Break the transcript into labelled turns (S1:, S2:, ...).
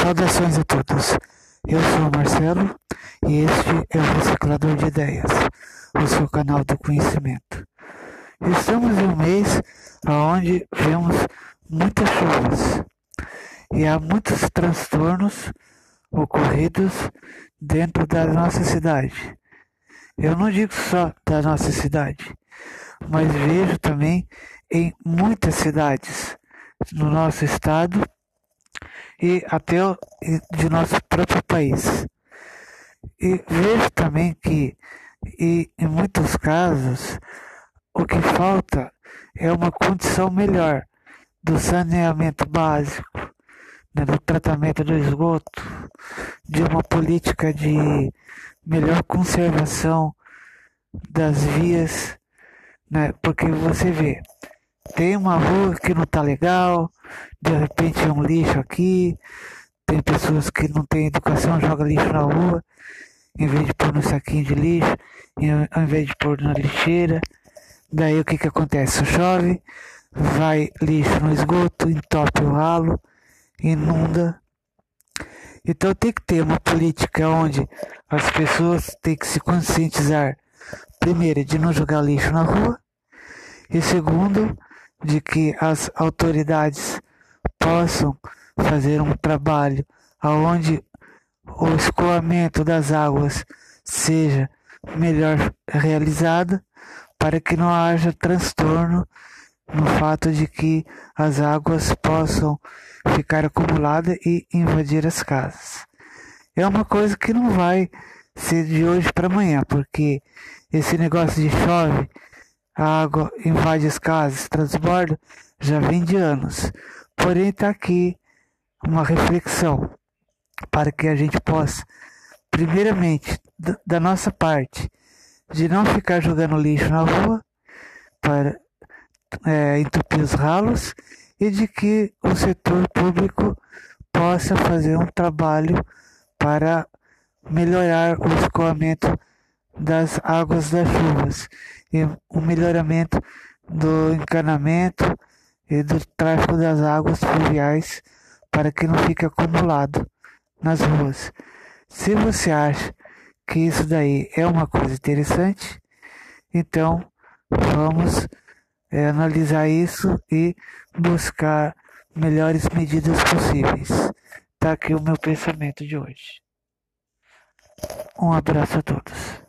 S1: Saudações a todos. Eu sou o Marcelo e este é o Reciclador de Ideias, o seu canal do conhecimento. Estamos em um mês onde vemos muitas chuvas e há muitos transtornos ocorridos dentro da nossa cidade. Eu não digo só da nossa cidade, mas vejo também em muitas cidades no nosso estado e até de nosso próprio país. E vejo também que, e, em muitos casos, o que falta é uma condição melhor do saneamento básico, né, do tratamento do esgoto, de uma política de melhor conservação das vias, né, porque você vê, tem uma rua que não tá legal, de repente é um lixo aqui, tem pessoas que não têm educação, joga lixo na rua, em vez de pôr no saquinho de lixo, ao invés de pôr na lixeira. Daí o que que acontece? Chove, vai lixo no esgoto, entope o ralo, inunda. Então tem que ter uma política onde as pessoas têm que se conscientizar, primeiro, de não jogar lixo na rua, e segundo, de que as autoridades possam fazer um trabalho aonde o escoamento das águas seja melhor realizado para que não haja transtorno no fato de que as águas possam ficar acumuladas e invadir as casas. É uma coisa que não vai ser de hoje para amanhã, porque esse negócio de chove a água invade as casas, transborda, já vem de anos. Porém, está aqui uma reflexão para que a gente possa, primeiramente, da nossa parte, de não ficar jogando lixo na rua para é, entupir os ralos e de que o setor público possa fazer um trabalho para melhorar o escoamento das águas das chuvas e o melhoramento do encanamento e do tráfego das águas fluviais para que não fique acumulado nas ruas. Se você acha que isso daí é uma coisa interessante, então vamos é, analisar isso e buscar melhores medidas possíveis. Tá aqui o meu pensamento de hoje. Um abraço a todos.